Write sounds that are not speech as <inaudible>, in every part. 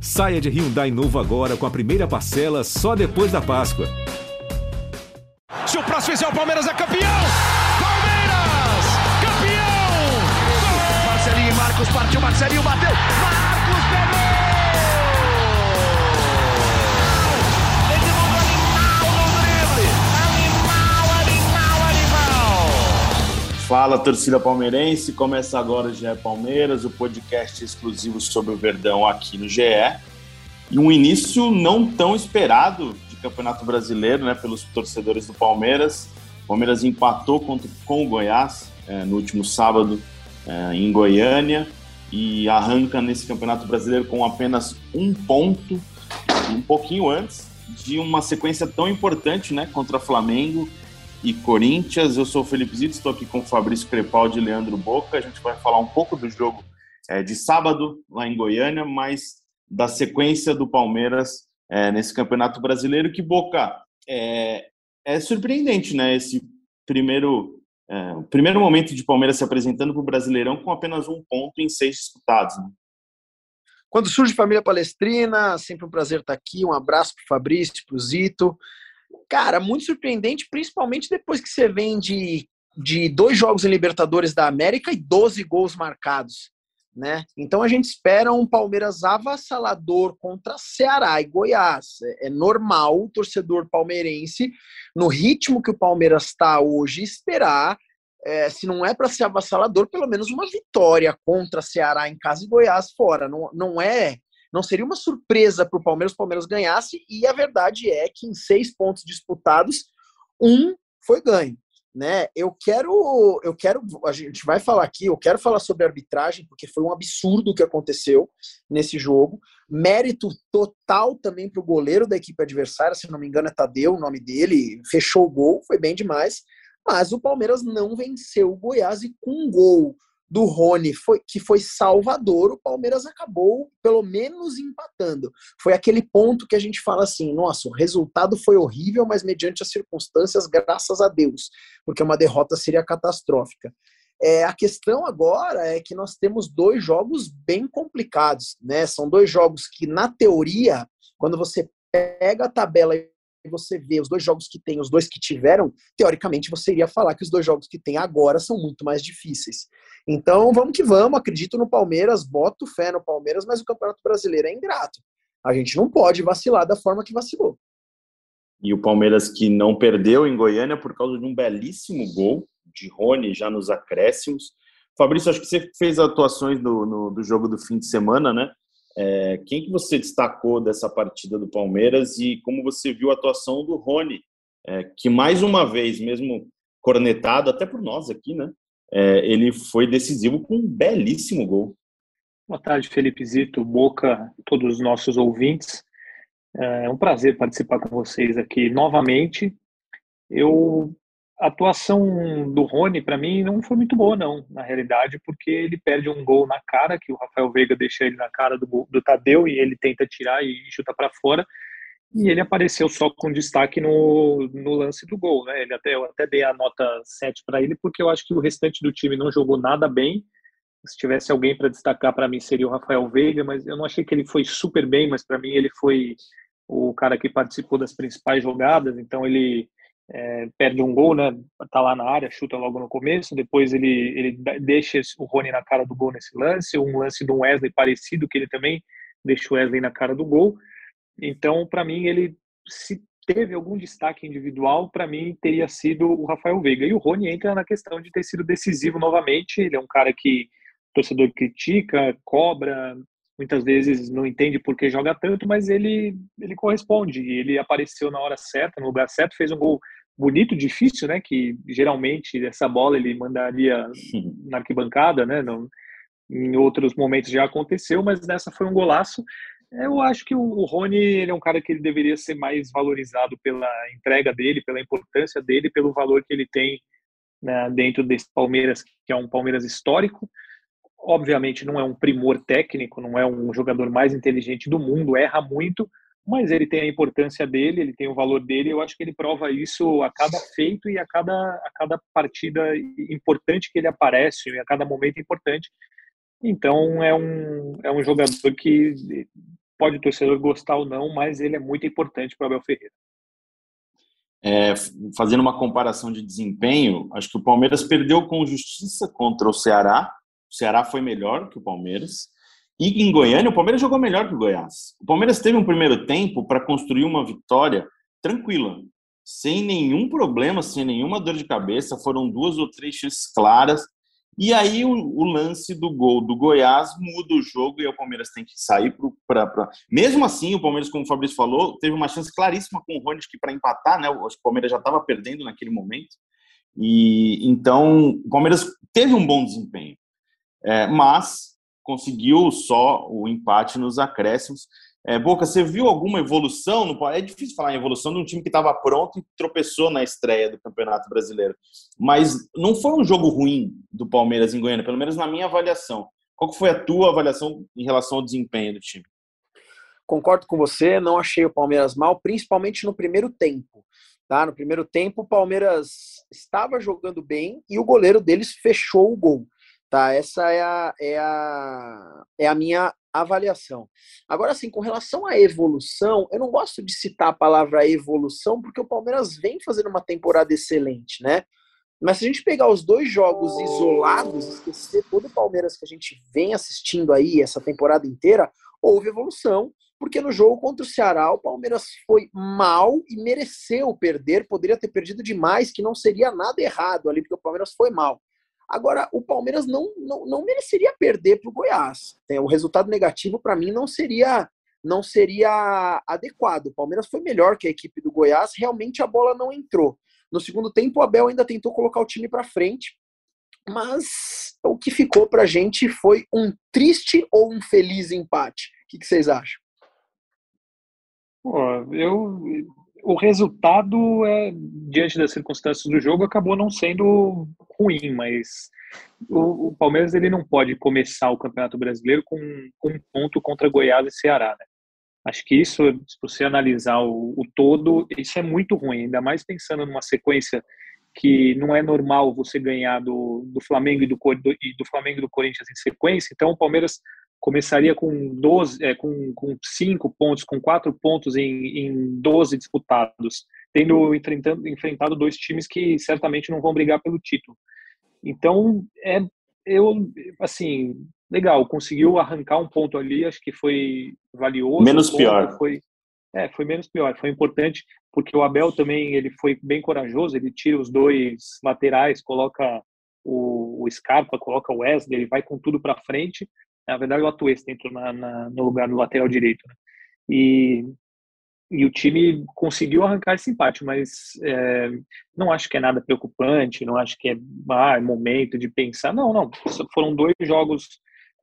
Saia de Hyundai novo agora com a primeira parcela só depois da Páscoa. Se o próximo fizer o Palmeiras é campeão! Palmeiras! Campeão! Marcelinho e Marcos partiu, Marcelinho bateu! Marcos Fala, torcida palmeirense. Começa agora o GE Palmeiras, o podcast exclusivo sobre o Verdão aqui no GE. E um início não tão esperado de Campeonato Brasileiro, né, pelos torcedores do Palmeiras. O Palmeiras empatou contra, com o Goiás é, no último sábado é, em Goiânia e arranca nesse Campeonato Brasileiro com apenas um ponto, um pouquinho antes de uma sequência tão importante, né, contra Flamengo e Corinthians. Eu sou o Felipe Zito, estou aqui com o Fabrício Crepaldi e Leandro Boca. A gente vai falar um pouco do jogo é, de sábado lá em Goiânia, mas da sequência do Palmeiras é, nesse Campeonato Brasileiro. Que Boca é, é surpreendente, né? Esse primeiro é, primeiro momento de Palmeiras se apresentando para o Brasileirão com apenas um ponto em seis disputados. Né? Quando surge Família Palestrina, sempre um prazer estar aqui. Um abraço para o Fabrício, para o Zito. Cara, muito surpreendente, principalmente depois que você vem de, de dois jogos em Libertadores da América e 12 gols marcados. Né? Então a gente espera um Palmeiras avassalador contra Ceará e Goiás. É, é normal o torcedor palmeirense, no ritmo que o Palmeiras está hoje, esperar, é, se não é para ser avassalador, pelo menos uma vitória contra Ceará em casa e Goiás fora. Não, não é, não seria uma surpresa para o Palmeiras o Palmeiras ganhasse, e a verdade é que em seis pontos disputados, um foi ganho né? Eu quero, eu quero, a gente vai falar aqui, eu quero falar sobre arbitragem porque foi um absurdo o que aconteceu nesse jogo. Mérito total também para o goleiro da equipe adversária, se não me engano é Tadeu, o nome dele, fechou o gol, foi bem demais. Mas o Palmeiras não venceu o Goiás e com um gol do Rony, foi, que foi salvador, o Palmeiras acabou pelo menos empatando. Foi aquele ponto que a gente fala assim: nossa, o resultado foi horrível, mas mediante as circunstâncias, graças a Deus, porque uma derrota seria catastrófica. É, a questão agora é que nós temos dois jogos bem complicados, né? São dois jogos que, na teoria, quando você pega a tabela você vê os dois jogos que tem, os dois que tiveram, teoricamente você iria falar que os dois jogos que tem agora são muito mais difíceis. Então vamos que vamos, acredito no Palmeiras, boto fé no Palmeiras, mas o Campeonato Brasileiro é ingrato. A gente não pode vacilar da forma que vacilou. E o Palmeiras que não perdeu em Goiânia por causa de um belíssimo gol de Rony já nos acréscimos. Fabrício, acho que você fez atuações do, no, do jogo do fim de semana, né? É, quem que você destacou dessa partida do Palmeiras e como você viu a atuação do Rony, é, que mais uma vez, mesmo cornetado, até por nós aqui, né? É, ele foi decisivo com um belíssimo gol. Boa tarde, Felipe Zito, Boca, todos os nossos ouvintes. É um prazer participar com vocês aqui novamente. Eu a atuação do Rony, para mim, não foi muito boa, não, na realidade, porque ele perde um gol na cara, que o Rafael Veiga deixa ele na cara do, do Tadeu e ele tenta tirar e chuta para fora. E ele apareceu só com destaque no, no lance do gol, né? Ele até, eu até dei a nota 7 para ele, porque eu acho que o restante do time não jogou nada bem. Se tivesse alguém para destacar para mim seria o Rafael Veiga, mas eu não achei que ele foi super bem, mas para mim ele foi o cara que participou das principais jogadas, então ele é, perde um gol, né? Tá lá na área, chuta logo no começo. Depois ele, ele deixa o Rony na cara do gol nesse lance. Um lance do Wesley parecido, que ele também deixa o Wesley na cara do gol. Então, para mim, ele se teve algum destaque individual, para mim teria sido o Rafael Veiga. E o Rony entra na questão de ter sido decisivo novamente. Ele é um cara que o torcedor critica, cobra, muitas vezes não entende por que joga tanto, mas ele ele corresponde. Ele apareceu na hora certa, no lugar certo, fez um gol bonito, difícil, né? Que geralmente essa bola ele mandaria na arquibancada, né? Não, em outros momentos já aconteceu, mas nessa foi um golaço. Eu acho que o Rony ele é um cara que ele deveria ser mais valorizado pela entrega dele, pela importância dele, pelo valor que ele tem né, dentro desse Palmeiras, que é um Palmeiras histórico. Obviamente não é um primor técnico, não é um jogador mais inteligente do mundo, erra muito, mas ele tem a importância dele, ele tem o valor dele. Eu acho que ele prova isso a cada feito e a cada, a cada partida importante que ele aparece, a cada momento importante. Então é um, é um jogador que pode o torcedor gostar ou não, mas ele é muito importante para o Abel Ferreira. É, fazendo uma comparação de desempenho, acho que o Palmeiras perdeu com justiça contra o Ceará. O Ceará foi melhor que o Palmeiras. E em Goiânia, o Palmeiras jogou melhor que o Goiás. O Palmeiras teve um primeiro tempo para construir uma vitória tranquila, sem nenhum problema, sem nenhuma dor de cabeça. Foram duas ou três chances claras. E aí o, o, lance do gol do Goiás muda o jogo e o Palmeiras tem que sair para. Pra... Mesmo assim, o Palmeiras, como o Fabrício falou, teve uma chance claríssima com o Rony para empatar, né? O Palmeiras já estava perdendo naquele momento. E então o Palmeiras teve um bom desempenho, é, mas conseguiu só o empate nos acréscimos. É, Boca, você viu alguma evolução? No... É difícil falar em evolução de um time que estava pronto e tropeçou na estreia do Campeonato Brasileiro. Mas não foi um jogo ruim do Palmeiras em Goiânia, pelo menos na minha avaliação. Qual foi a tua avaliação em relação ao desempenho do time? Concordo com você, não achei o Palmeiras mal, principalmente no primeiro tempo. Tá? No primeiro tempo, o Palmeiras estava jogando bem e o goleiro deles fechou o gol. Tá? Essa é a, é a, é a minha avaliação. Agora, assim, com relação à evolução, eu não gosto de citar a palavra evolução, porque o Palmeiras vem fazendo uma temporada excelente, né? Mas se a gente pegar os dois jogos isolados, esquecer todo o Palmeiras que a gente vem assistindo aí essa temporada inteira, houve evolução, porque no jogo contra o Ceará o Palmeiras foi mal e mereceu perder, poderia ter perdido demais, que não seria nada errado ali, porque o Palmeiras foi mal. Agora, o Palmeiras não, não, não mereceria perder para o Goiás. É, o resultado negativo, para mim, não seria não seria adequado. O Palmeiras foi melhor que a equipe do Goiás, realmente a bola não entrou. No segundo tempo, o Abel ainda tentou colocar o time para frente, mas o que ficou para a gente foi um triste ou um feliz empate. O que, que vocês acham? Pô, eu o resultado, é, diante das circunstâncias do jogo, acabou não sendo ruim, mas o, o Palmeiras ele não pode começar o Campeonato Brasileiro com, com um ponto contra Goiás e Ceará. Né? Acho que isso, se você analisar o, o todo, isso é muito ruim, ainda mais pensando numa sequência que não é normal você ganhar do, do Flamengo e do, do, e do Flamengo e do Corinthians em sequência. Então o Palmeiras começaria com 12, é, com, com 5 pontos, com 4 pontos em, em 12 disputados, tendo enfrentando, enfrentado dois times que certamente não vão brigar pelo título. Então, é, eu, assim, legal, conseguiu arrancar um ponto ali, acho que foi valioso. Menos pior. Foi, é, foi menos pior, foi importante, porque o Abel também, ele foi bem corajoso, ele tira os dois laterais, coloca o, o Scarpa, coloca o Wesley, ele vai com tudo para frente, na verdade, o Atuesta entrou na, na, no lugar do lateral direito. Né? E, e o time conseguiu arrancar esse empate, mas é, não acho que é nada preocupante, não acho que é, ah, é momento de pensar. Não, não. Foram dois jogos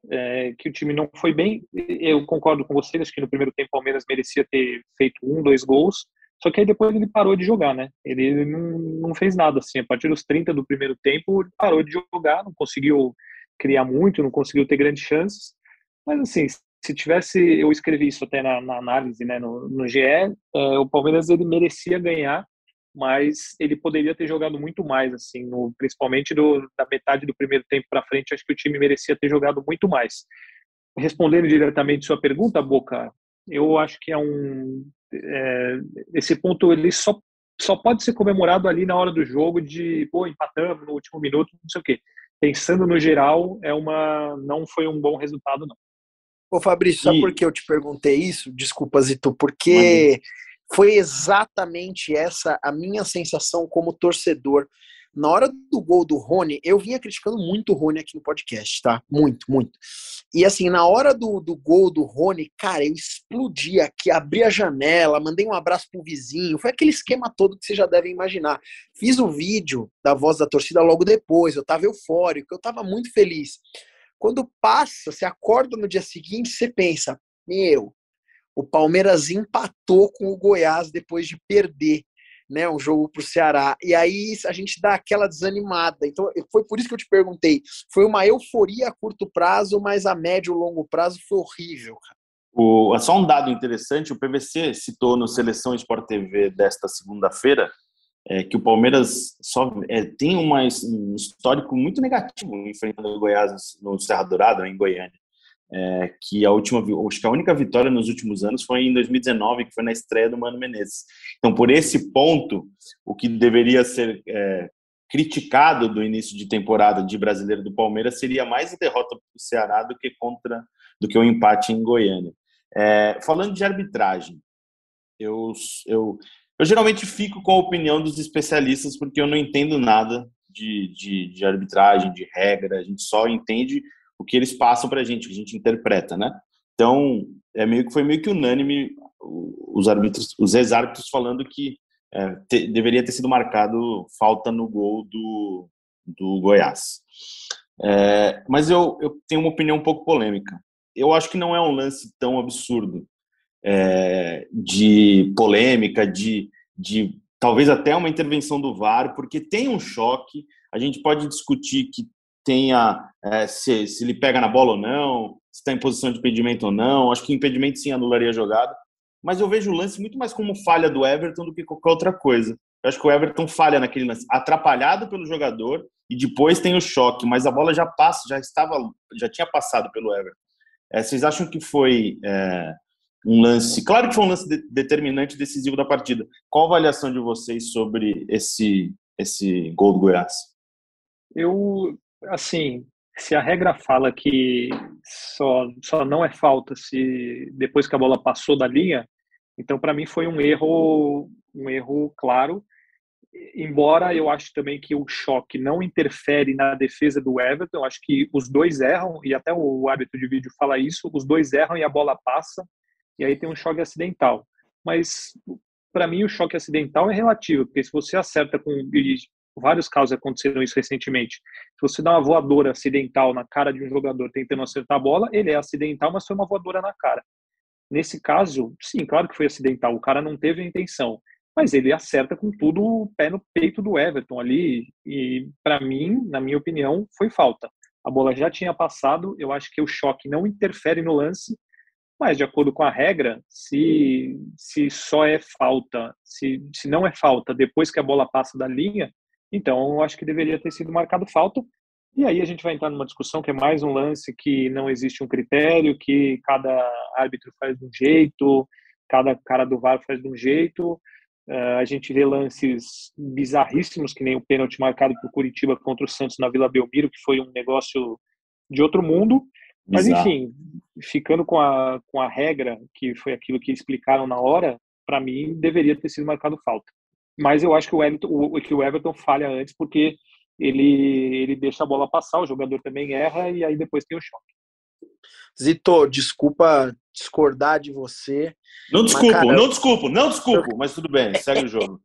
é, que o time não foi bem. Eu concordo com vocês, acho que no primeiro tempo o Palmeiras merecia ter feito um, dois gols, só que aí depois ele parou de jogar, né? Ele não, não fez nada, assim. A partir dos 30 do primeiro tempo, ele parou de jogar, não conseguiu criar muito, não conseguiu ter grandes chances. Mas, assim, se tivesse, eu escrevi isso até na, na análise, né, no, no GE, é, o Palmeiras ele merecia ganhar, mas ele poderia ter jogado muito mais, assim, no, principalmente do, da metade do primeiro tempo para frente, acho que o time merecia ter jogado muito mais. Respondendo diretamente sua pergunta, Boca, eu acho que é um é, esse ponto ele só só pode ser comemorado ali na hora do jogo de pô empatamos no último minuto, não sei o quê pensando no geral, é uma não foi um bom resultado, não. Ô Fabrício, sabe e... por que eu te perguntei isso? Desculpa, Zito, porque foi exatamente essa a minha sensação como torcedor na hora do gol do Rony, eu vinha criticando muito o Rony aqui no podcast, tá? Muito, muito. E assim, na hora do, do gol do Rony, cara, eu explodi aqui, abri a janela, mandei um abraço pro vizinho, foi aquele esquema todo que vocês já devem imaginar. Fiz o vídeo da voz da torcida logo depois, eu tava eufórico, eu tava muito feliz. Quando passa, você acorda no dia seguinte, você pensa, meu, o Palmeiras empatou com o Goiás depois de perder né, um jogo para o Ceará. E aí a gente dá aquela desanimada. Então foi por isso que eu te perguntei. Foi uma euforia a curto prazo, mas a médio e longo prazo foi horrível. O, só um dado interessante: o PVC citou no Seleção Sport TV desta segunda-feira é, que o Palmeiras só é, tem uma, um histórico muito negativo enfrentando o Goiás no Serra Dourada, em Goiânia. É, que a última, acho que a única vitória nos últimos anos foi em 2019, que foi na estreia do Mano Menezes. Então, por esse ponto, o que deveria ser é, criticado do início de temporada de brasileiro do Palmeiras seria mais a derrota para o Ceará do que contra do que o empate em Goiânia. É, falando de arbitragem, eu, eu, eu geralmente fico com a opinião dos especialistas porque eu não entendo nada de, de, de arbitragem, de regra, a gente só entende o que eles passam para a gente, o que a gente interpreta, né? Então, é meio que foi meio que unânime os árbitros, os ex-árbitros falando que é, te, deveria ter sido marcado falta no gol do, do Goiás. É, mas eu, eu tenho uma opinião um pouco polêmica. Eu acho que não é um lance tão absurdo é, de polêmica, de, de talvez até uma intervenção do VAR, porque tem um choque. A gente pode discutir que tenha é, se, se ele pega na bola ou não, se está em posição de impedimento ou não. Acho que impedimento sim anularia a jogada. Mas eu vejo o lance muito mais como falha do Everton do que qualquer outra coisa. Eu acho que o Everton falha naquele lance, atrapalhado pelo jogador e depois tem o choque, mas a bola já passa, já estava, já tinha passado pelo Everton. É, vocês acham que foi é, um lance? Claro que foi um lance de, determinante, decisivo da partida. Qual a avaliação de vocês sobre esse esse gol do Goiás? Eu assim, se a regra fala que só, só não é falta se depois que a bola passou da linha, então para mim foi um erro, um erro claro. Embora eu acho também que o choque não interfere na defesa do Everton, eu acho que os dois erram e até o árbitro de vídeo fala isso, os dois erram e a bola passa e aí tem um choque acidental. Mas para mim o choque acidental é relativo, porque se você acerta com vários casos aconteceram isso recentemente. Se você dá uma voadora acidental na cara de um jogador tentando acertar a bola, ele é acidental, mas foi uma voadora na cara. Nesse caso, sim, claro que foi acidental, o cara não teve a intenção, mas ele acerta com tudo o pé no peito do Everton ali, e para mim, na minha opinião, foi falta. A bola já tinha passado, eu acho que o choque não interfere no lance, mas de acordo com a regra, se, se só é falta, se, se não é falta depois que a bola passa da linha, então, eu acho que deveria ter sido marcado falta. E aí a gente vai entrar numa discussão que é mais um lance que não existe um critério, que cada árbitro faz de um jeito, cada cara do VAR faz de um jeito. Uh, a gente vê lances bizarríssimos, que nem o pênalti marcado por Curitiba contra o Santos na Vila Belmiro, que foi um negócio de outro mundo. Mas, Bizarro. enfim, ficando com a, com a regra, que foi aquilo que explicaram na hora, para mim deveria ter sido marcado falta. Mas eu acho que o Everton, o, que o Everton falha antes porque ele, ele deixa a bola passar, o jogador também erra e aí depois tem o choque. Zito, desculpa discordar de você. Não desculpo, cara, não desculpo, não desculpo, mas tudo bem, segue o jogo.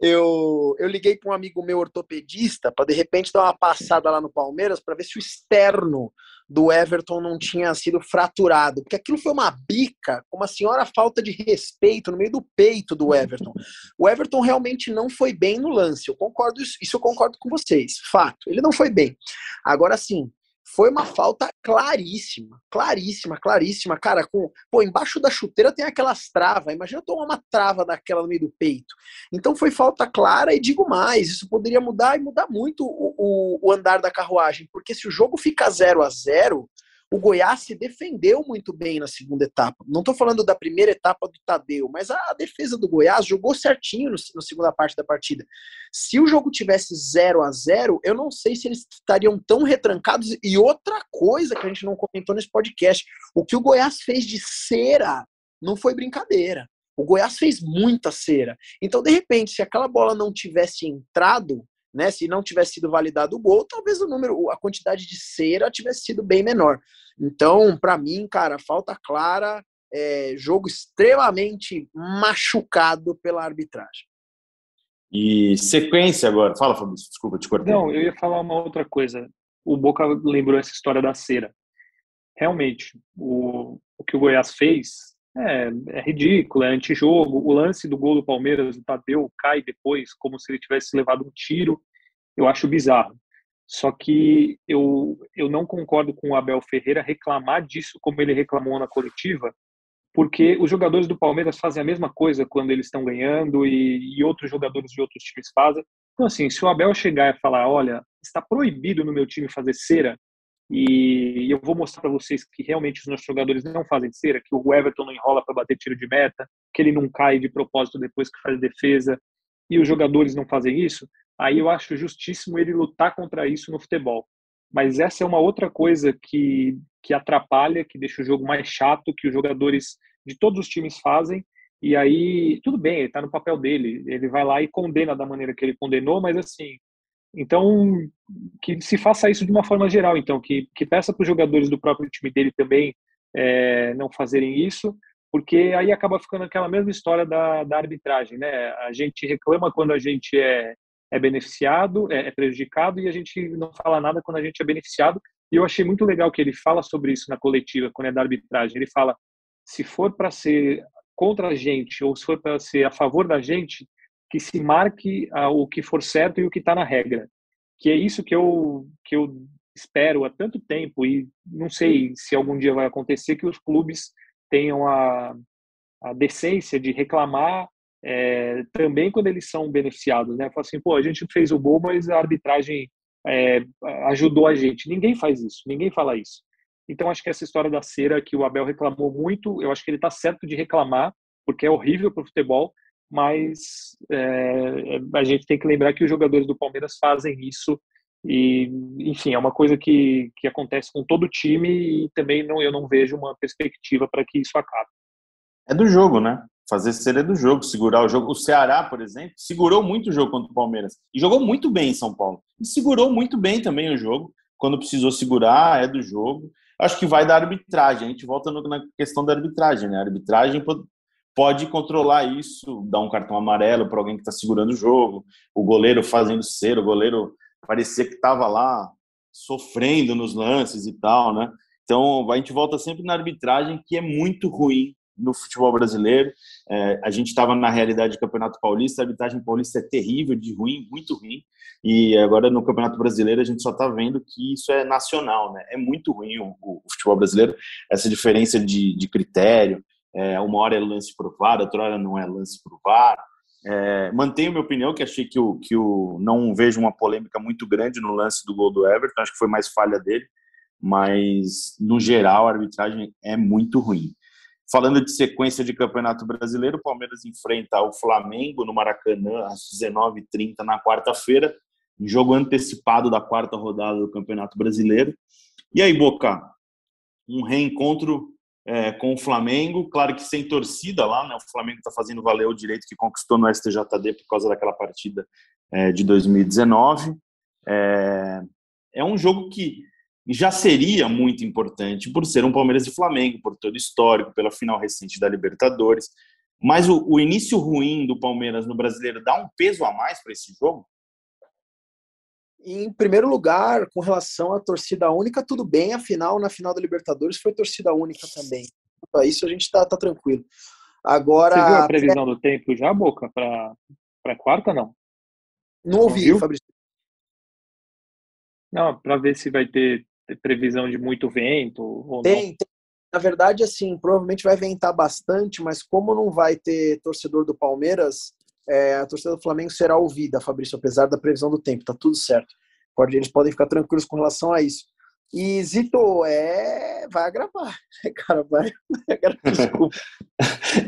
Eu, eu liguei para um amigo meu ortopedista para de repente dar uma passada lá no Palmeiras para ver se o externo do Everton não tinha sido fraturado, porque aquilo foi uma bica, uma senhora falta de respeito no meio do peito do Everton. O Everton realmente não foi bem no lance, eu concordo isso, eu concordo com vocês, fato, ele não foi bem. Agora sim, foi uma falta claríssima, claríssima, claríssima. Cara, com, pô, embaixo da chuteira tem aquelas travas. Imagina tomar uma trava daquela no meio do peito. Então foi falta clara e digo mais, isso poderia mudar e mudar muito o, o, o andar da carruagem, porque se o jogo fica 0 a 0 o Goiás se defendeu muito bem na segunda etapa. Não estou falando da primeira etapa do Tadeu, mas a defesa do Goiás jogou certinho na segunda parte da partida. Se o jogo tivesse 0 a 0 eu não sei se eles estariam tão retrancados. E outra coisa que a gente não comentou nesse podcast: o que o Goiás fez de cera não foi brincadeira. O Goiás fez muita cera. Então, de repente, se aquela bola não tivesse entrado, né? Se não tivesse sido validado o gol, talvez o número, a quantidade de cera tivesse sido bem menor. Então, para mim, cara, falta clara, é, jogo extremamente machucado pela arbitragem. E sequência agora. Fala, Fabrício, desculpa, te cortei. Não, eu ia falar uma outra coisa. O Boca lembrou essa história da cera. Realmente, o, o que o Goiás fez é, é ridículo, é antijogo. O lance do gol do Palmeiras, o Tadeu cai depois, como se ele tivesse levado um tiro. Eu acho bizarro. Só que eu, eu não concordo com o Abel Ferreira reclamar disso como ele reclamou na coletiva, porque os jogadores do Palmeiras fazem a mesma coisa quando eles estão ganhando e, e outros jogadores de outros times fazem. Então, assim, se o Abel chegar e falar: olha, está proibido no meu time fazer cera, E eu vou mostrar para vocês que realmente os nossos jogadores não fazem cera, que o Everton não enrola para bater tiro de meta, que ele não cai de propósito depois que faz defesa, e os jogadores não fazem isso. Aí eu acho justíssimo ele lutar contra isso no futebol. Mas essa é uma outra coisa que, que atrapalha, que deixa o jogo mais chato, que os jogadores de todos os times fazem. E aí, tudo bem, ele está no papel dele, ele vai lá e condena da maneira que ele condenou, mas assim, então que se faça isso de uma forma geral, então, que, que peça para os jogadores do próprio time dele também é, não fazerem isso, porque aí acaba ficando aquela mesma história da, da arbitragem, né? A gente reclama quando a gente é, é beneficiado, é, é prejudicado, e a gente não fala nada quando a gente é beneficiado. E eu achei muito legal que ele fala sobre isso na coletiva, quando é da arbitragem. Ele fala: se for para ser contra a gente ou se for para ser a favor da gente, que se marque o que for certo e o que está na regra. Que é isso que eu, que eu espero há tanto tempo e não sei se algum dia vai acontecer que os clubes tenham a, a decência de reclamar é, também quando eles são beneficiados, né? Fala assim, pô, a gente fez o gol, mas a arbitragem é, ajudou a gente. Ninguém faz isso, ninguém fala isso. Então acho que essa história da cera que o Abel reclamou muito, eu acho que ele está certo de reclamar, porque é horrível para o futebol, mas é, a gente tem que lembrar que os jogadores do Palmeiras fazem isso e enfim é uma coisa que, que acontece com todo time e também não eu não vejo uma perspectiva para que isso acabe é do jogo né fazer cera do jogo, segurar o jogo. O Ceará, por exemplo, segurou muito o jogo contra o Palmeiras e jogou muito bem em São Paulo. E segurou muito bem também o jogo. Quando precisou segurar, é do jogo. Acho que vai da arbitragem. A gente volta na questão da arbitragem, né? A arbitragem pode controlar isso, dar um cartão amarelo para alguém que está segurando o jogo, o goleiro fazendo cera, o goleiro parecia que estava lá sofrendo nos lances e tal, né? Então a gente volta sempre na arbitragem, que é muito ruim no futebol brasileiro. É, a gente estava na realidade do Campeonato Paulista, a arbitragem paulista é terrível, de ruim, muito ruim. E agora no Campeonato Brasileiro a gente só está vendo que isso é nacional, né? É muito ruim o, o futebol brasileiro, essa diferença de, de critério. É, uma hora é lance por VAR, outra hora não é lance por VAR. É, mantenho minha opinião, que achei que o, que o não vejo uma polêmica muito grande no lance do gol do Everton, acho que foi mais falha dele, mas no geral a arbitragem é muito ruim. Falando de sequência de Campeonato Brasileiro, o Palmeiras enfrenta o Flamengo no Maracanã às 19h30 na quarta-feira, jogo antecipado da quarta rodada do Campeonato Brasileiro. E aí, Boca, um reencontro é, com o Flamengo, claro que sem torcida lá, né? O Flamengo está fazendo valer o direito que conquistou no STJD por causa daquela partida é, de 2019. É, é um jogo que já seria muito importante por ser um Palmeiras e Flamengo, por todo o histórico, pela final recente da Libertadores. Mas o, o início ruim do Palmeiras no Brasileiro dá um peso a mais para esse jogo? Em primeiro lugar, com relação à torcida única, tudo bem. Afinal, na final da Libertadores foi torcida única também. Para isso a gente está tá tranquilo. Agora. Você viu a previsão do tempo já, Boca? Para quarta, não? Não ouvi, Fabrício. Não, para ver se vai ter previsão de muito vento ou tem, não? Tem. Na verdade, assim, provavelmente vai ventar bastante, mas como não vai ter torcedor do Palmeiras, é, a torcida do Flamengo será ouvida, Fabrício, apesar da previsão do tempo, tá tudo certo. Pode, eles podem ficar tranquilos com relação a isso. E Zito, é, vai agravar, <laughs> cara, vai, <laughs> desculpa.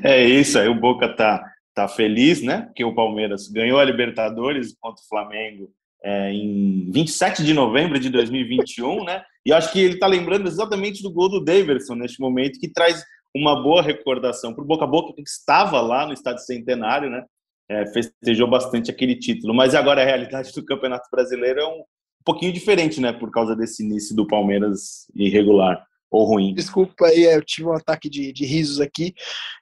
é isso, aí o Boca tá, tá feliz, né, que o Palmeiras ganhou a Libertadores contra o Flamengo é, em 27 de novembro de 2021, né? E acho que ele está lembrando exatamente do gol do Daverson neste momento, que traz uma boa recordação para o Boca a Boca, que estava lá no Estádio Centenário, né? É, festejou bastante aquele título. Mas agora a realidade do Campeonato Brasileiro é um, pouquinho diferente, né? Por causa desse início do Palmeiras irregular ou ruim. Desculpa aí, eu tive um ataque de, de risos aqui.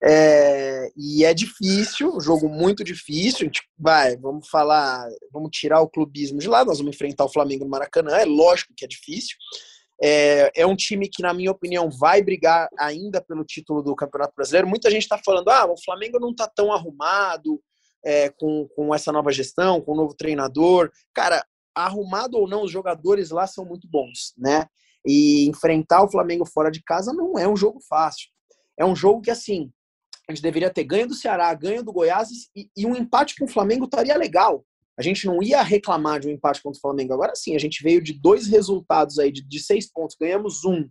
É, e é difícil, um jogo muito difícil. A gente vai, vamos falar, vamos tirar o clubismo de lá, nós vamos enfrentar o Flamengo no Maracanã, é lógico que é difícil. É, é um time que, na minha opinião, vai brigar ainda pelo título do Campeonato Brasileiro. Muita gente está falando, ah, o Flamengo não está tão arrumado é, com, com essa nova gestão, com o novo treinador. Cara, arrumado ou não, os jogadores lá são muito bons, né? E enfrentar o Flamengo fora de casa não é um jogo fácil. É um jogo que, assim, a gente deveria ter ganho do Ceará, ganho do Goiás e, e um empate com o Flamengo estaria legal. a gente não ia reclamar de um empate contra o Flamengo. Agora sim, a gente veio de dois resultados aí, de, de seis pontos, ganhamos um.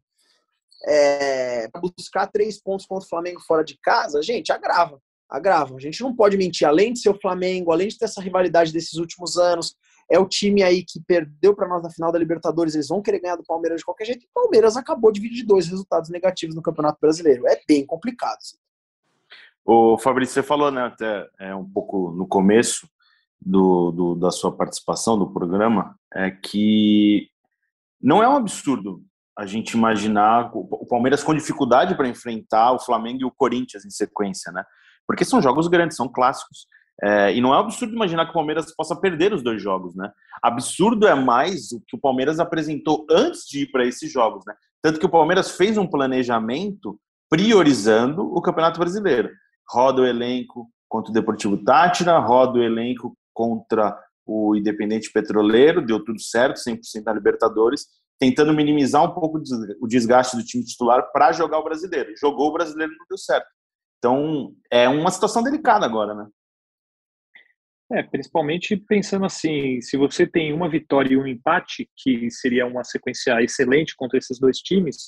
É, buscar três pontos contra o Flamengo fora de casa, gente, agrava. Agrava. A gente não pode mentir. Além de ser o Flamengo, além de ter essa rivalidade desses últimos anos, é o time aí que perdeu para nós na final da Libertadores. Eles vão querer ganhar do Palmeiras de qualquer jeito. E o Palmeiras acabou de vir de dois resultados negativos no Campeonato Brasileiro. É bem complicado. O Fabrício, você falou, né, até é, um pouco no começo do, do, da sua participação do programa, é que não é um absurdo a gente imaginar o Palmeiras com dificuldade para enfrentar o Flamengo e o Corinthians em sequência, né? Porque são jogos grandes, são clássicos. É, e não é absurdo imaginar que o Palmeiras possa perder os dois jogos, né? Absurdo é mais o que o Palmeiras apresentou antes de ir para esses jogos, né? Tanto que o Palmeiras fez um planejamento priorizando o Campeonato Brasileiro. Roda o elenco contra o Deportivo Tátira, roda o elenco contra o Independente Petroleiro, deu tudo certo, 100% na Libertadores, tentando minimizar um pouco o desgaste do time titular para jogar o Brasileiro. Jogou o Brasileiro não deu certo. Então, é uma situação delicada agora, né? É, principalmente pensando assim, se você tem uma vitória e um empate, que seria uma sequência excelente contra esses dois times,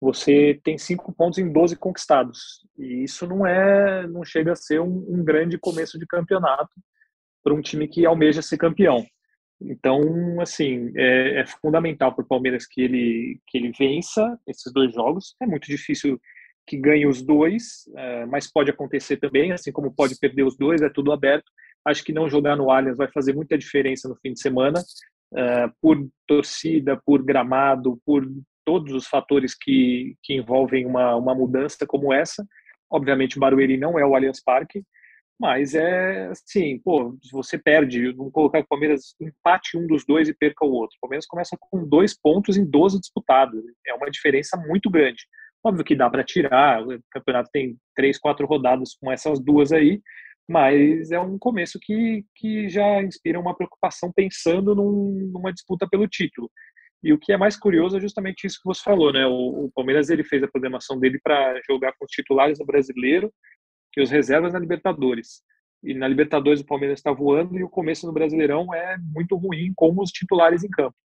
você tem cinco pontos em 12 conquistados. E isso não é, não chega a ser um, um grande começo de campeonato para um time que almeja ser campeão. Então, assim, é, é fundamental para o Palmeiras que ele, que ele vença esses dois jogos. É muito difícil que ganhe os dois, é, mas pode acontecer também, assim como pode perder os dois, é tudo aberto. Acho que não jogar no Allianz vai fazer muita diferença no fim de semana, uh, por torcida, por gramado, por todos os fatores que, que envolvem uma, uma mudança como essa. Obviamente, Barueri não é o Allianz Parque, mas é assim, pô, você perde, vamos colocar o Palmeiras empate um dos dois e perca o outro. O Palmeiras começa com dois pontos em 12 disputados. É uma diferença muito grande. Óbvio que dá para tirar, o campeonato tem três, quatro rodadas com essas duas aí, mas é um começo que, que já inspira uma preocupação pensando num, numa disputa pelo título. E o que é mais curioso é justamente isso que você falou, né? O, o Palmeiras ele fez a programação dele para jogar com os titulares no Brasileiro e os reservas na Libertadores. E na Libertadores o Palmeiras está voando e o começo no Brasileirão é muito ruim com os titulares em campo.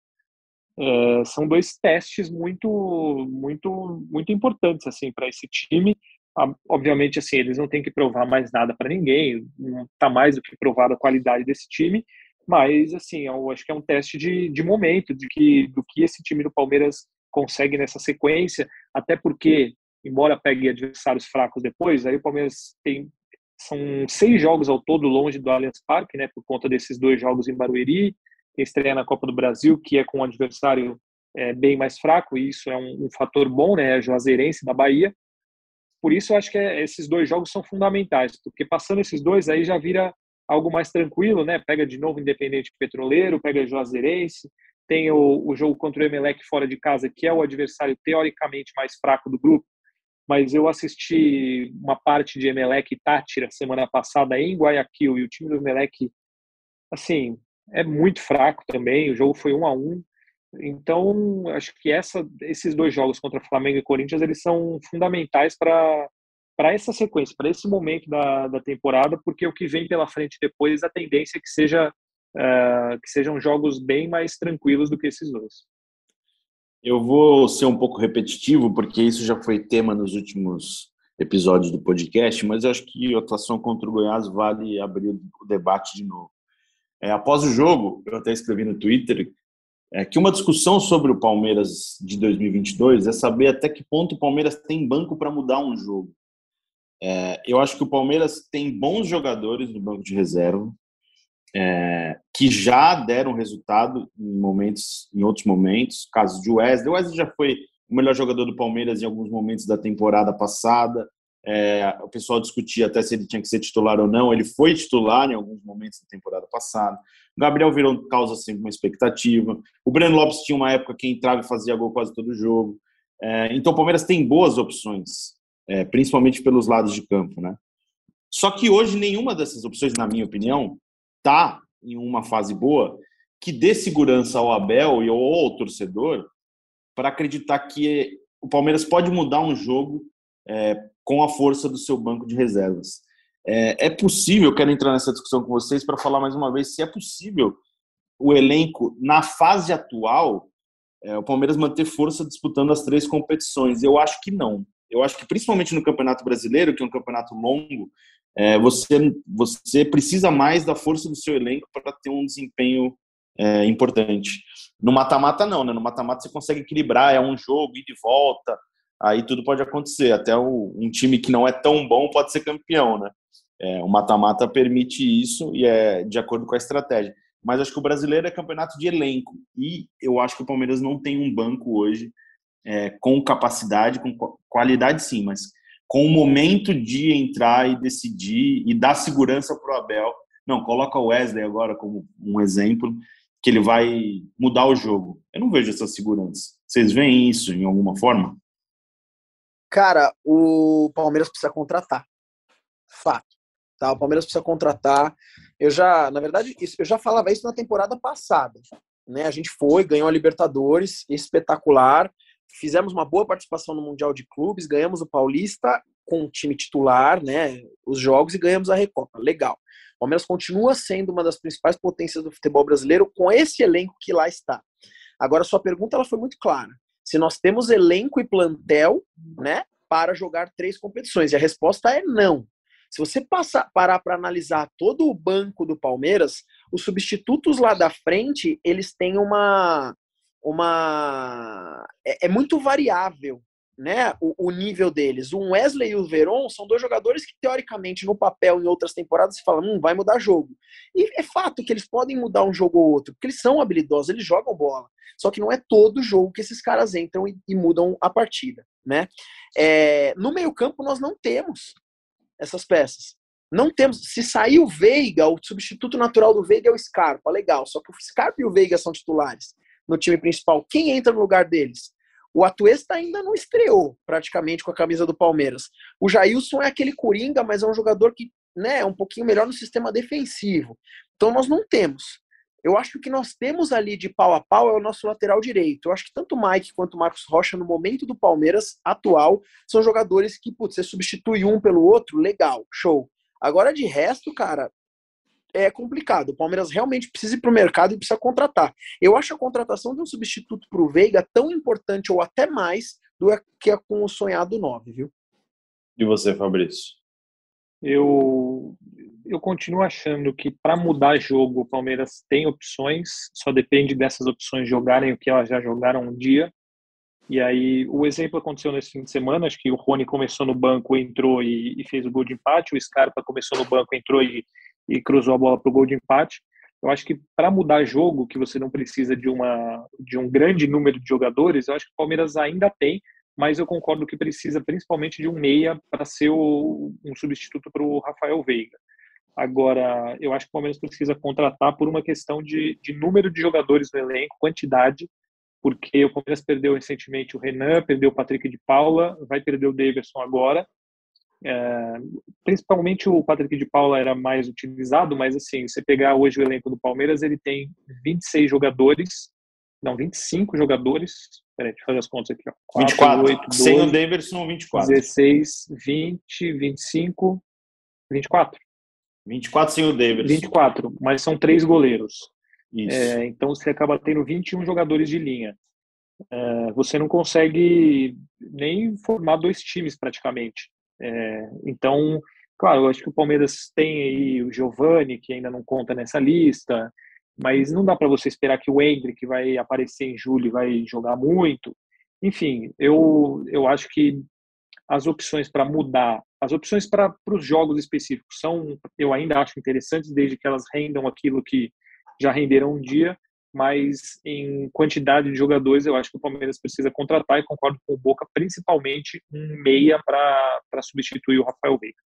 É, são dois testes muito, muito, muito importantes assim para esse time. Obviamente assim eles não têm que provar mais nada para ninguém está mais do que provada a qualidade desse time mas assim eu acho que é um teste de, de momento de que do que esse time do Palmeiras consegue nessa sequência até porque embora pegue adversários fracos depois aí o Palmeiras tem são seis jogos ao todo longe do Allianz Parque né por conta desses dois jogos em Barueri estreia na Copa do Brasil que é com um adversário é, bem mais fraco e isso é um, um fator bom né a Juazeirense da Bahia por isso eu acho que é, esses dois jogos são fundamentais, porque passando esses dois aí já vira algo mais tranquilo, né? Pega de novo Independente Petroleiro, pega Juazeirense, tem o, o jogo contra o Emelec fora de casa, que é o adversário teoricamente mais fraco do grupo, mas eu assisti uma parte de Emelec e Tátira semana passada em Guayaquil e o time do Emelec, assim, é muito fraco também, o jogo foi um a um, então, acho que essa, esses dois jogos contra Flamengo e Corinthians, eles são fundamentais para para essa sequência, para esse momento da, da temporada, porque o que vem pela frente depois, a tendência é que, seja, uh, que sejam jogos bem mais tranquilos do que esses dois. Eu vou ser um pouco repetitivo, porque isso já foi tema nos últimos episódios do podcast, mas eu acho que a atuação contra o Goiás vale abrir o debate de novo. É, após o jogo, eu até escrevi no Twitter é que uma discussão sobre o Palmeiras de 2022 é saber até que ponto o Palmeiras tem banco para mudar um jogo. É, eu acho que o Palmeiras tem bons jogadores no banco de reserva é, que já deram resultado em momentos, em outros momentos. Caso de Wesley, o Wesley já foi o melhor jogador do Palmeiras em alguns momentos da temporada passada. É, o pessoal discutia até se ele tinha que ser titular ou não. Ele foi titular em alguns momentos da temporada passada. O Gabriel virou causa sempre uma expectativa. O Breno Lopes tinha uma época que entrava e fazia gol quase todo jogo. É, então o Palmeiras tem boas opções, é, principalmente pelos lados de campo, né? Só que hoje nenhuma dessas opções, na minha opinião, tá em uma fase boa que dê segurança ao Abel e ao, torcedor para acreditar que o Palmeiras pode mudar um jogo é, com a força do seu banco de reservas. É, é possível, quero entrar nessa discussão com vocês para falar mais uma vez se é possível o elenco, na fase atual, é, o Palmeiras manter força disputando as três competições. Eu acho que não. Eu acho que principalmente no Campeonato Brasileiro, que é um campeonato longo, é, você, você precisa mais da força do seu elenco para ter um desempenho é, importante. No mata-mata, não, né? No mata-mata você consegue equilibrar, é um jogo, ida e volta, aí tudo pode acontecer. Até o, um time que não é tão bom pode ser campeão, né? É, o mata-mata permite isso e é de acordo com a estratégia. Mas acho que o brasileiro é campeonato de elenco e eu acho que o Palmeiras não tem um banco hoje é, com capacidade, com qualidade sim, mas com o momento de entrar e decidir e dar segurança para o Abel. Não, coloca o Wesley agora como um exemplo que ele vai mudar o jogo. Eu não vejo essa segurança. Vocês veem isso em alguma forma? Cara, o Palmeiras precisa contratar. Fato. Tá? O Palmeiras precisa contratar. Eu já, na verdade, eu já falava isso na temporada passada. Né? A gente foi, ganhou a Libertadores, espetacular. Fizemos uma boa participação no Mundial de Clubes, ganhamos o Paulista com o time titular, né? Os jogos e ganhamos a Recopa. Legal. O Palmeiras continua sendo uma das principais potências do futebol brasileiro com esse elenco que lá está. Agora, sua pergunta ela foi muito clara. Se nós temos elenco e plantel, né, para jogar três competições? E a resposta é não. Se você passar, parar para analisar todo o banco do Palmeiras, os substitutos lá da frente, eles têm uma. uma é, é muito variável né, o, o, nível deles. O Wesley e o Veron são dois jogadores que, teoricamente, no papel, em outras temporadas, se fala, hum, vai mudar jogo. E é fato que eles podem mudar um jogo ou outro, porque eles são habilidosos, eles jogam bola. Só que não é todo jogo que esses caras entram e, e mudam a partida, né? É, no meio campo, nós não temos essas peças. Não temos. Se sair o Veiga, o substituto natural do Veiga é o Scarpa, legal. Só que o Scarpa e o Veiga são titulares no time principal. Quem entra no lugar deles? O Atuesta ainda não estreou praticamente com a camisa do Palmeiras. O Jailson é aquele coringa, mas é um jogador que né, é um pouquinho melhor no sistema defensivo. Então nós não temos. Eu acho que o que nós temos ali de pau a pau é o nosso lateral direito. Eu acho que tanto o Mike quanto o Marcos Rocha, no momento do Palmeiras atual, são jogadores que, putz, você substitui um pelo outro, legal, show. Agora, de resto, cara, é complicado. O Palmeiras realmente precisa ir para o mercado e precisa contratar. Eu acho a contratação de um substituto para o Veiga tão importante ou até mais do que com o sonhado 9, viu? E você, Fabrício? Eu, eu continuo achando que para mudar jogo o Palmeiras tem opções, só depende dessas opções jogarem o que elas já jogaram um dia. E aí, o exemplo aconteceu nesse fim de semana, acho que o Rony começou no banco, entrou e, e fez o gol de empate, o Scarpa começou no banco, entrou e, e cruzou a bola para o gol de empate. Eu acho que para mudar jogo, que você não precisa de, uma, de um grande número de jogadores, eu acho que o Palmeiras ainda tem, mas eu concordo que precisa principalmente de um meia para ser o, um substituto para o Rafael Veiga. Agora, eu acho que o Palmeiras precisa contratar por uma questão de, de número de jogadores no elenco, quantidade, porque o Palmeiras perdeu recentemente o Renan, perdeu o Patrick de Paula, vai perder o Davidson agora, é, principalmente o Patrick de Paula era mais utilizado, mas assim, você pegar hoje o elenco do Palmeiras, ele tem 26 jogadores, não, 25 jogadores. Peraí, deixa eu fazer as contas aqui. Ó. 4, 24. 8, 12, Sem o Davidson, 24. 16, 20, 25, 24. 24 sem o Davidson. 24, mas são três goleiros. É, então você acaba tendo 21 jogadores de linha. É, você não consegue nem formar dois times praticamente. É, então, claro, eu acho que o Palmeiras tem aí o Giovani, que ainda não conta nessa lista, mas não dá para você esperar que o Hendrick vai aparecer em julho e vai jogar muito. Enfim, eu, eu acho que as opções para mudar, as opções para os jogos específicos são, eu ainda acho interessantes, desde que elas rendam aquilo que já renderam um dia, mas em quantidade de jogadores eu acho que o Palmeiras precisa contratar e concordo com o Boca, principalmente um meia para substituir o Rafael Veiga.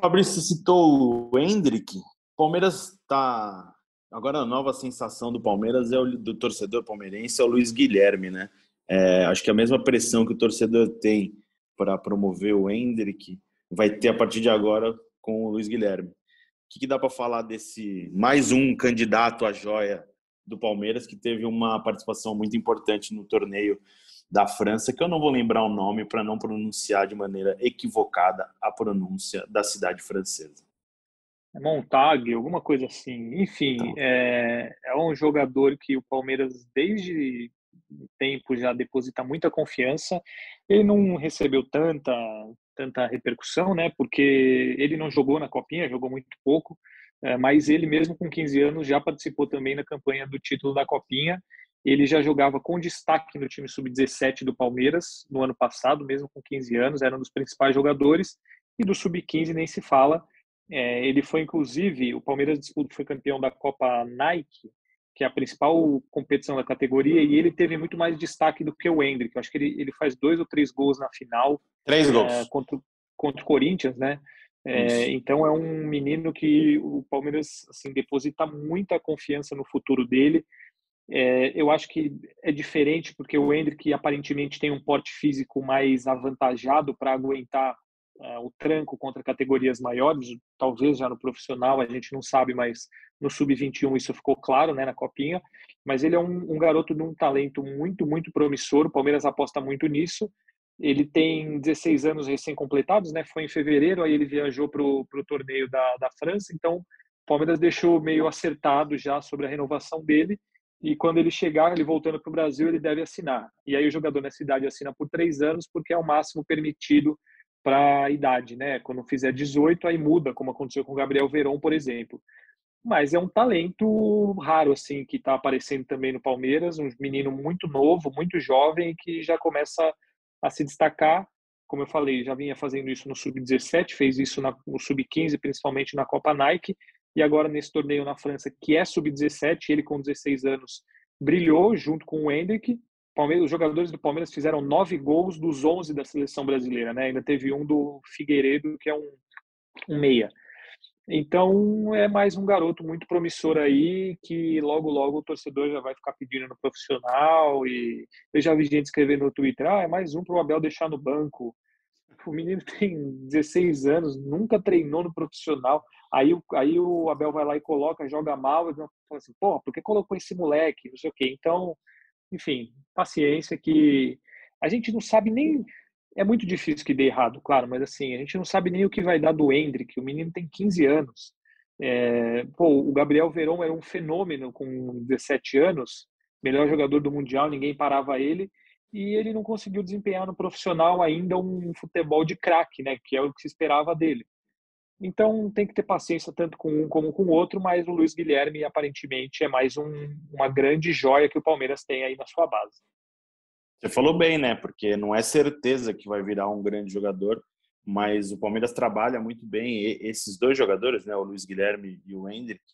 Fabrício citou o Hendrick. Palmeiras está agora a nova sensação do Palmeiras é o do torcedor palmeirense é o Luiz Guilherme, né? É, acho que a mesma pressão que o torcedor tem para promover o Hendrick vai ter a partir de agora com o Luiz Guilherme. O que, que dá para falar desse mais um candidato à joia do Palmeiras, que teve uma participação muito importante no torneio da França, que eu não vou lembrar o nome para não pronunciar de maneira equivocada a pronúncia da cidade francesa. Montague, alguma coisa assim. Enfim, então. é, é um jogador que o Palmeiras, desde tempo, já deposita muita confiança. Ele não recebeu tanta, tanta repercussão, né? Porque ele não jogou na Copinha, jogou muito pouco. É, mas ele mesmo com 15 anos já participou também na campanha do título da Copinha. Ele já jogava com destaque no time sub-17 do Palmeiras no ano passado, mesmo com 15 anos, era um dos principais jogadores. E do sub-15 nem se fala. É, ele foi, inclusive, o Palmeiras disputou, foi campeão da Copa Nike, que é a principal competição da categoria, e ele teve muito mais destaque do que o Hendrick. Eu acho que ele, ele faz dois ou três gols na final. Três gols. É, contra, contra o Corinthians, né? É, então é um menino que o Palmeiras assim deposita muita confiança no futuro dele. É, eu acho que é diferente porque o Hendrick aparentemente tem um porte físico mais avantajado para aguentar uh, o tranco contra categorias maiores, talvez já no profissional, a gente não sabe, mas no sub-21 isso ficou claro né, na copinha. Mas ele é um, um garoto de um talento muito, muito promissor. O Palmeiras aposta muito nisso. Ele tem 16 anos recém-completados, né? Foi em fevereiro, aí ele viajou para o torneio da, da França. Então, o Palmeiras deixou meio acertado já sobre a renovação dele e quando ele chegar, ele voltando para o Brasil, ele deve assinar. E aí o jogador nessa idade assina por três anos, porque é o máximo permitido para a idade, né? Quando fizer 18, aí muda, como aconteceu com o Gabriel Verón, por exemplo. Mas é um talento raro, assim, que está aparecendo também no Palmeiras, um menino muito novo, muito jovem, que já começa a se destacar. Como eu falei, já vinha fazendo isso no Sub-17, fez isso no Sub-15, principalmente na Copa Nike, e agora nesse torneio na França, que é sub-17, ele com 16 anos brilhou junto com o Hendrick. Palmeiras, os jogadores do Palmeiras fizeram nove gols dos 11 da seleção brasileira, né? Ainda teve um do Figueiredo, que é um, um meia. Então é mais um garoto muito promissor aí que logo logo o torcedor já vai ficar pedindo no profissional e eu já vi gente escrevendo no Twitter, ah, é mais um para o Abel deixar no banco. O menino <laughs> tem 16 anos, nunca treinou no profissional. Aí, aí o Abel vai lá e coloca, joga mal, e fala assim, pô, por que colocou esse moleque? Não sei o quê. Então, enfim, paciência que a gente não sabe nem. É muito difícil que dê errado, claro, mas assim, a gente não sabe nem o que vai dar do Hendrick. O menino tem 15 anos. É, pô, o Gabriel Verón era um fenômeno com 17 anos, melhor jogador do Mundial, ninguém parava ele, e ele não conseguiu desempenhar no profissional ainda um futebol de craque, né, que é o que se esperava dele. Então tem que ter paciência tanto com um como com o outro, mas o Luiz Guilherme aparentemente é mais um, uma grande joia que o Palmeiras tem aí na sua base. Você falou bem, né? Porque não é certeza que vai virar um grande jogador, mas o Palmeiras trabalha muito bem esses dois jogadores, né? O Luiz Guilherme e o Hendrick,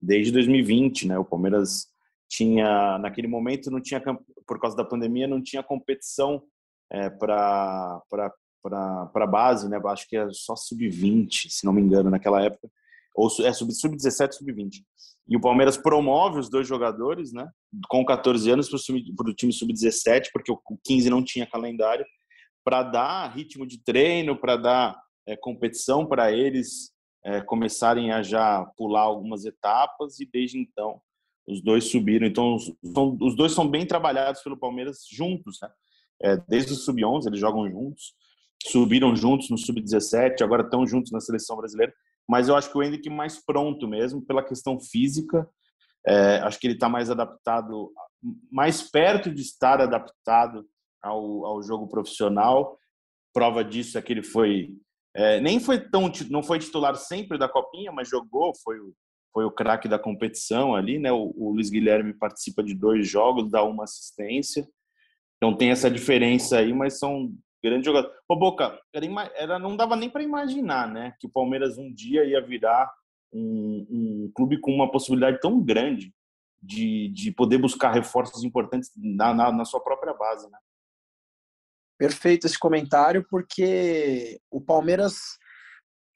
desde 2020, né? O Palmeiras tinha naquele momento não tinha por causa da pandemia não tinha competição é, para para base, né? Acho que é só sub-20, se não me engano, naquela época. Ou é sub-17, sub-20. E o Palmeiras promove os dois jogadores, né? Com 14 anos para o time sub-17, porque o 15 não tinha calendário, para dar ritmo de treino, para dar é, competição para eles é, começarem a já pular algumas etapas e desde então os dois subiram. Então os, são, os dois são bem trabalhados pelo Palmeiras juntos, né? É, desde o sub-11 eles jogam juntos subiram juntos no sub-17, agora estão juntos na seleção brasileira. Mas eu acho que o Henrique mais pronto mesmo pela questão física. É, acho que ele está mais adaptado, mais perto de estar adaptado ao, ao jogo profissional. Prova disso é que ele foi é, nem foi tão não foi titular sempre da copinha, mas jogou, foi o foi o craque da competição ali, né? O, o Luiz Guilherme participa de dois jogos, dá uma assistência. Então tem essa diferença aí, mas são grande jogador. Ô, Boca, era, era não dava nem para imaginar, né, que o Palmeiras um dia ia virar um, um clube com uma possibilidade tão grande de, de poder buscar reforços importantes na, na, na sua própria base, né? Perfeito esse comentário, porque o Palmeiras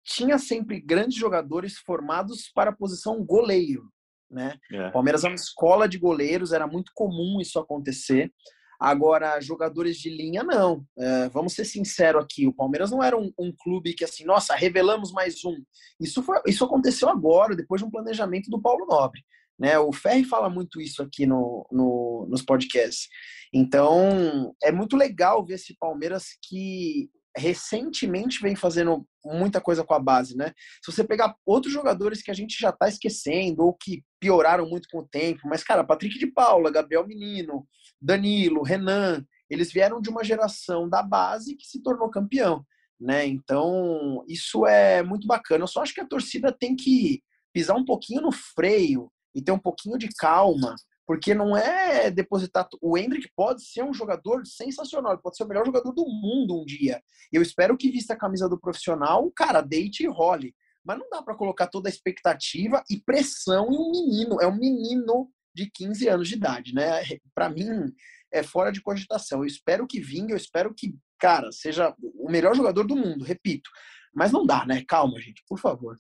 tinha sempre grandes jogadores formados para a posição goleiro, né? É. O Palmeiras é uma escola de goleiros, era muito comum isso acontecer. Agora, jogadores de linha, não. É, vamos ser sinceros aqui, o Palmeiras não era um, um, clube que assim, nossa, revelamos mais um. Isso, foi, isso aconteceu agora, depois de um planejamento do Paulo Nobre. Né? O Ferri fala muito isso aqui no, no, nos podcasts. Então, é muito legal ver esse Palmeiras que recentemente vem fazendo muita coisa com a base, né? Se você pegar outros jogadores que a gente já tá esquecendo ou que pioraram muito com o tempo, mas cara, Patrick de Paula, Gabriel Menino, Danilo, Renan, eles vieram de uma geração da base que se tornou campeão, né? Então, isso é muito bacana. Eu só acho que a torcida tem que pisar um pouquinho no freio e ter um pouquinho de calma, porque não é depositar. O Hendrick pode ser um jogador sensacional, ele pode ser o melhor jogador do mundo um dia. Eu espero que vista a camisa do profissional, cara, deite e role. Mas não dá para colocar toda a expectativa e pressão em um menino. É um menino de 15 anos de idade, né? Para mim, é fora de cogitação. Eu espero que vingue, eu espero que, cara, seja o melhor jogador do mundo, repito. Mas não dá, né? Calma, gente, por favor.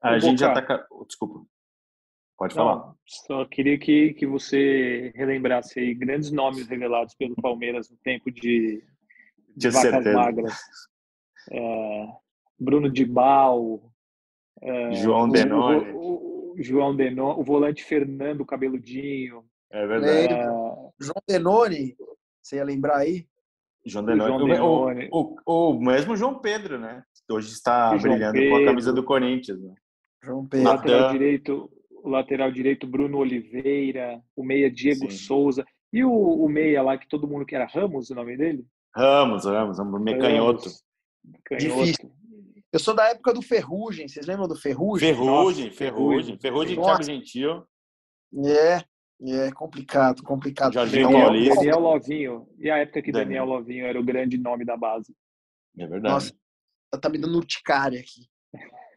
A gente já tá. Desculpa. Pode falar. Não, só queria que, que você relembrasse aí grandes nomes revelados pelo Palmeiras no tempo de, de vacas certeza. magras. É, Bruno Dibal, é, João Denoni. O, o, João Denoni, o volante Fernando Cabeludinho. É verdade. É, João Denoni, você ia lembrar aí? João Denoni. O, João Denoni. O, o, o, mesmo João Pedro, né? Hoje está brilhando Pedro. com a camisa do Corinthians. Né? João Pedro. Lateral direito, o lateral direito Bruno Oliveira, o meia Diego Sim. Souza. E o, o, meia lá que todo mundo que era Ramos, o nome dele? Ramos, Ramos, Ramos meia canhoto. Difícil. Eu sou da época do Ferrugem, vocês lembram do Ferrugem? Ferrugem, Nossa, Ferrugem, Ferrugem e Thiago Gentil. É, é complicado, complicado. Jorginho Daniel, Daniel Lovinho. E a época que Daniel. Daniel Lovinho era o grande nome da base. É verdade. Nossa, tá me dando urticária aqui.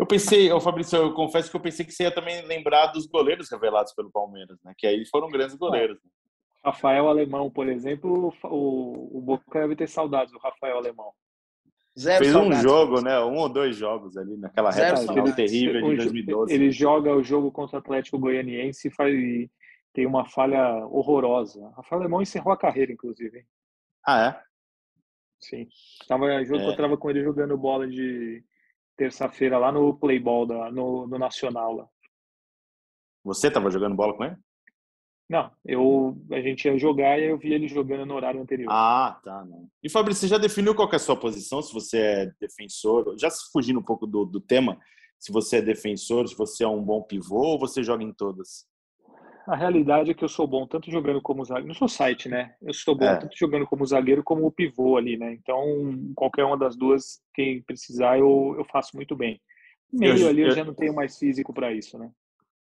Eu pensei, ô Fabrício, eu confesso que eu pensei que você ia também lembrar dos goleiros revelados pelo Palmeiras, né? Que aí foram grandes goleiros. Né? Rafael Alemão, por exemplo, o, o Boca deve ter saudades do Rafael Alemão. Zero Fez saudades. um jogo, né? Um ou dois jogos ali naquela reta final terrível de 2012. Ele joga o jogo contra o Atlético Goianiense e faz, tem uma falha horrorosa. Rafael Alemão encerrou a carreira, inclusive. Ah, é? Sim. Tava, é. eu tava com ele jogando bola de terça-feira lá no Playball, da, no, no Nacional lá. Você estava jogando bola com ele? Não, eu, a gente ia jogar e eu vi ele jogando no horário anterior. Ah, tá. Não. E Fabrício, você já definiu qual é a sua posição? Se você é defensor, já fugindo um pouco do, do tema, se você é defensor, se você é um bom pivô ou você joga em todas? A realidade é que eu sou bom tanto jogando como zagueiro. Não sou site, né? Eu sou bom é. tanto jogando como zagueiro como o pivô ali, né? Então, qualquer uma das duas, quem precisar, eu, eu faço muito bem. Meio eu, ali eu, eu já não tenho mais físico para isso, né?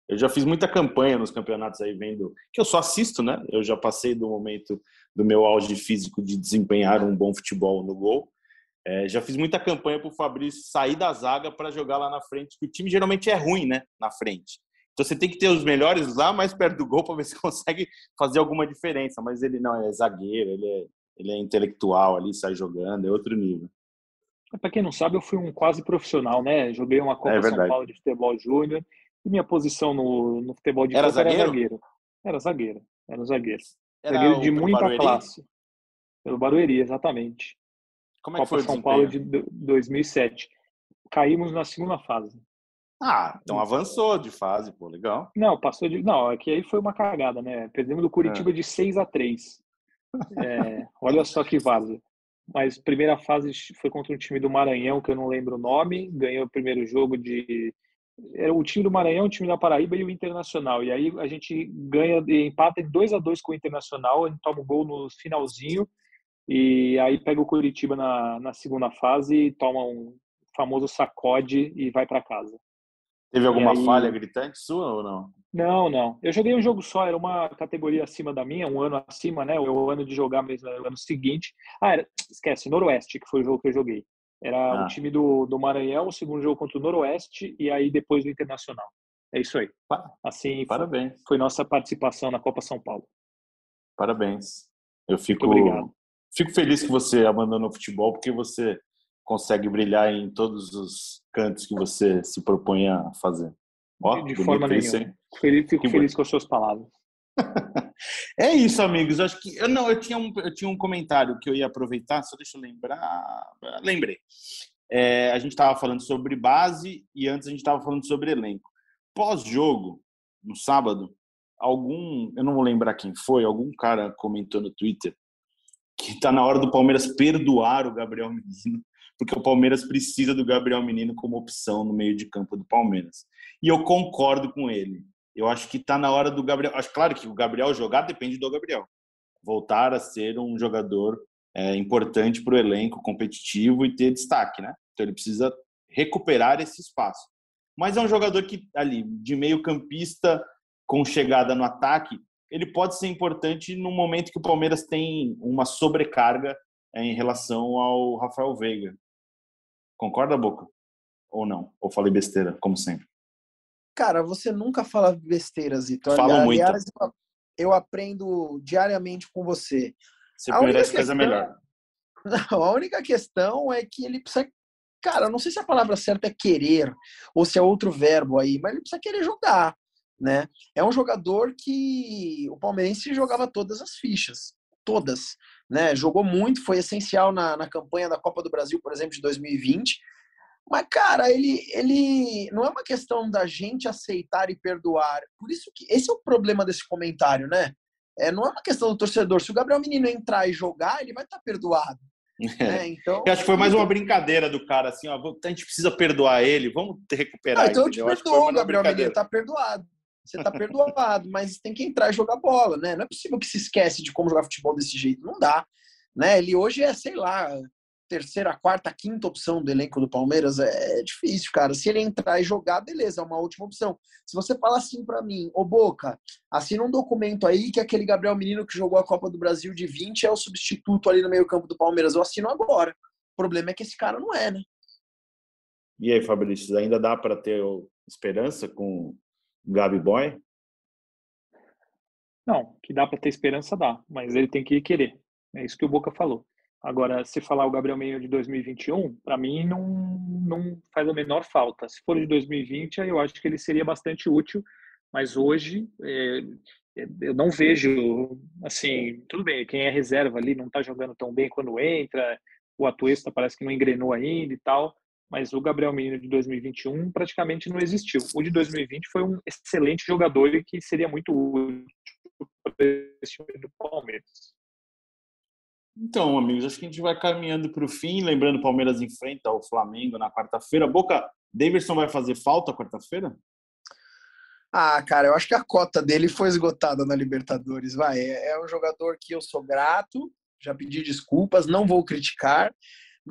Eu já fiz muita campanha nos campeonatos aí, vendo que eu só assisto, né? Eu já passei do momento do meu auge físico de desempenhar um bom futebol no gol. É, já fiz muita campanha para o Fabrício sair da zaga para jogar lá na frente, que o time geralmente é ruim, né? Na frente. Então você tem que ter os melhores lá mais perto do gol para ver se <laughs> consegue fazer alguma diferença. Mas ele não é zagueiro, ele é, ele é intelectual ali, sai jogando, é outro nível. É, para quem não sabe, eu fui um quase profissional, né? Joguei uma Copa é São Paulo de futebol júnior e minha posição no, no futebol de era zagueiro? era zagueiro. Era zagueiro, era zagueiro. Era zagueiro de muita Barueri? classe. Pelo Barueri, exatamente. Como é Copa São Paulo de 2007. Caímos na segunda fase. Ah, então avançou de fase, pô, legal. Não, passou de. Não, é que aí foi uma cagada, né? Perdemos do Curitiba é. de 6 a 3 é, Olha só que vaza. Mas primeira fase foi contra um time do Maranhão, que eu não lembro o nome. Ganhou o primeiro jogo de. Era o time do Maranhão, o time da Paraíba e o Internacional. E aí a gente ganha e empata em 2 a 2 com o Internacional, a gente toma o gol no finalzinho. E aí pega o Curitiba na, na segunda fase e toma um famoso sacode e vai para casa. Teve alguma aí... falha gritante sua ou não? Não, não. Eu joguei um jogo só, era uma categoria acima da minha, um ano acima, né? O ano de jogar mesmo era o ano seguinte. Ah, era, esquece, Noroeste, que foi o jogo que eu joguei. Era ah. o time do, do Maranhão, o segundo jogo contra o Noroeste e aí depois do Internacional. É isso aí. Assim, Parabéns. Foi, foi nossa participação na Copa São Paulo. Parabéns. Eu fico, fico feliz que você abandonou o futebol, porque você consegue brilhar em todos os cantos que você se propõe a fazer. Ó, de forma nenhuma. Feliz, fico que feliz bom. com as suas palavras. <laughs> é isso, amigos. Acho que eu não, eu tinha um, eu tinha um comentário que eu ia aproveitar. Só deixa eu lembrar. Lembrei. É, a gente estava falando sobre base e antes a gente estava falando sobre elenco. Pós-jogo, no sábado, algum, eu não vou lembrar quem foi, algum cara comentou no Twitter que está na hora do Palmeiras perdoar o Gabriel Menino, porque o Palmeiras precisa do Gabriel Menino como opção no meio de campo do Palmeiras. E eu concordo com ele. Eu acho que está na hora do Gabriel. Acho claro que o Gabriel jogar depende do Gabriel voltar a ser um jogador é, importante para o elenco competitivo e ter destaque, né? Então ele precisa recuperar esse espaço. Mas é um jogador que ali de meio campista com chegada no ataque, ele pode ser importante no momento que o Palmeiras tem uma sobrecarga é, em relação ao Rafael Veiga. Concorda, Boca? Ou não? Ou falei besteira, como sempre? Cara, você nunca fala besteira, Zito. Falo Aliás, muito. Eu aprendo diariamente com você. Você merece coisa melhor. <laughs> Não, a única questão é que ele precisa. Cara, não sei se a palavra certa é querer ou se é outro verbo aí, mas ele precisa querer jogar, né? É um jogador que o palmeirense jogava todas as fichas, todas, né? Jogou muito, foi essencial na, na campanha da Copa do Brasil, por exemplo, de 2020. Mas, cara, ele, ele não é uma questão da gente aceitar e perdoar. Por isso que esse é o problema desse comentário, né? É, não é uma questão do torcedor. Se o Gabriel Menino entrar e jogar, ele vai estar perdoado. É. <laughs> Né? Então, eu acho que foi mais uma brincadeira do cara, assim, ó, a gente precisa perdoar ele, vamos recuperar. Ah, então eu te perdoo, Gabriel Menino, tá perdoado. Você tá perdoado, mas tem que entrar e jogar bola, né? Não é possível que se esquece de como jogar futebol desse jeito, não dá. Né? Ele hoje é, sei lá, terceira, quarta, quinta opção do elenco do Palmeiras é, difícil, cara. Se ele entrar e jogar, beleza, é uma última opção. Se você fala assim para mim, ô Boca, assina um documento aí que aquele Gabriel Menino que jogou a Copa do Brasil de 20 é o substituto ali no meio-campo do Palmeiras, eu assino agora. O problema é que esse cara não é, né? E aí, Fabrício, ainda dá para ter esperança com Gabi Boy? Não, que dá para ter esperança dá, mas ele tem que querer. É isso que o Boca falou. Agora, se falar o Gabriel Menino de 2021, para mim não, não faz a menor falta. Se for de 2020, eu acho que ele seria bastante útil, mas hoje é, é, eu não vejo, assim, tudo bem, quem é reserva ali não está jogando tão bem quando entra, o Atuesta parece que não engrenou ainda e tal, mas o Gabriel Menino de 2021 praticamente não existiu. O de 2020 foi um excelente jogador e que seria muito útil para esse time do Palmeiras. Então, amigos, acho que a gente vai caminhando para o fim. Lembrando, o Palmeiras enfrenta o Flamengo na quarta-feira. Boca, Davidson vai fazer falta quarta-feira? Ah, cara, eu acho que a cota dele foi esgotada na Libertadores. Vai, é, é um jogador que eu sou grato, já pedi desculpas, não vou criticar,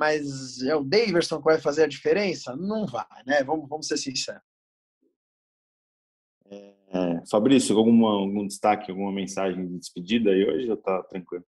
mas é o Davidson que vai fazer a diferença? Não vai, né? Vamos, vamos ser sinceros. É, Fabrício, alguma, algum destaque, alguma mensagem de despedida aí hoje ou tá tranquilo?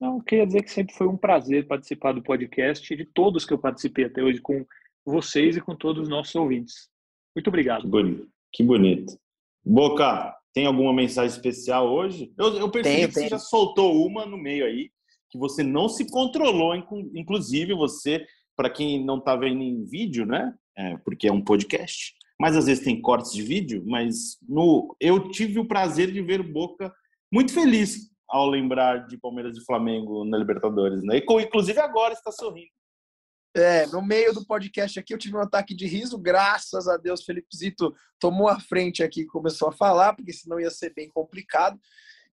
Não, queria dizer que sempre foi um prazer participar do podcast, de todos que eu participei até hoje, com vocês e com todos os nossos ouvintes. Muito obrigado. Que bonito. Que bonito. Boca, tem alguma mensagem especial hoje? Eu, eu percebi tem, que tem. você já soltou uma no meio aí, que você não se controlou, inclusive você, para quem não está vendo em vídeo, né? É, porque é um podcast, mas às vezes tem cortes de vídeo, mas no, eu tive o prazer de ver Boca muito feliz ao lembrar de Palmeiras e Flamengo na Libertadores, né? E inclusive agora está sorrindo. É, no meio do podcast aqui eu tive um ataque de riso, graças a Deus, Felipe Zito tomou a frente aqui e começou a falar, porque senão ia ser bem complicado.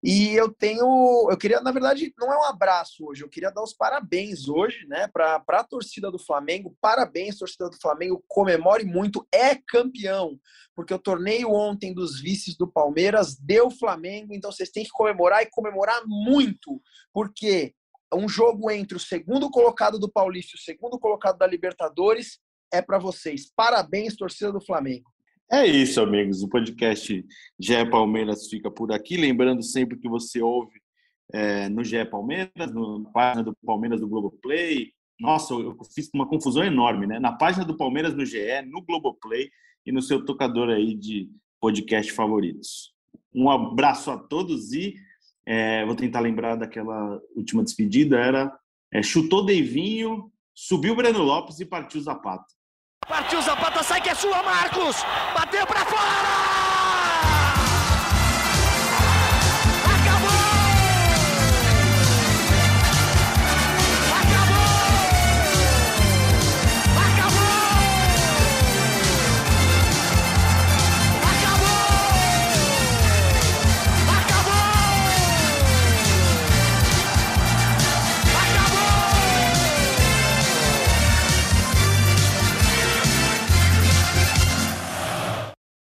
E eu tenho, eu queria, na verdade, não é um abraço hoje, eu queria dar os parabéns hoje, né, para a torcida do Flamengo. Parabéns, torcida do Flamengo, comemore muito, é campeão, porque o torneio ontem dos vices do Palmeiras deu Flamengo, então vocês têm que comemorar e comemorar muito, porque um jogo entre o segundo colocado do Paulista e o segundo colocado da Libertadores é para vocês. Parabéns, torcida do Flamengo. É isso, amigos. O podcast GE Palmeiras fica por aqui. Lembrando sempre que você ouve é, no GE Palmeiras, na página do Palmeiras do Globoplay. Nossa, eu fiz uma confusão enorme, né? Na página do Palmeiras no GE, no Globoplay e no seu tocador aí de podcast favoritos. Um abraço a todos e é, vou tentar lembrar daquela última despedida. Era é, chutou Deivinho, subiu o Breno Lopes e partiu Zapata. Partiu Zapata, sai que é sua, Marcos! Bateu para fora!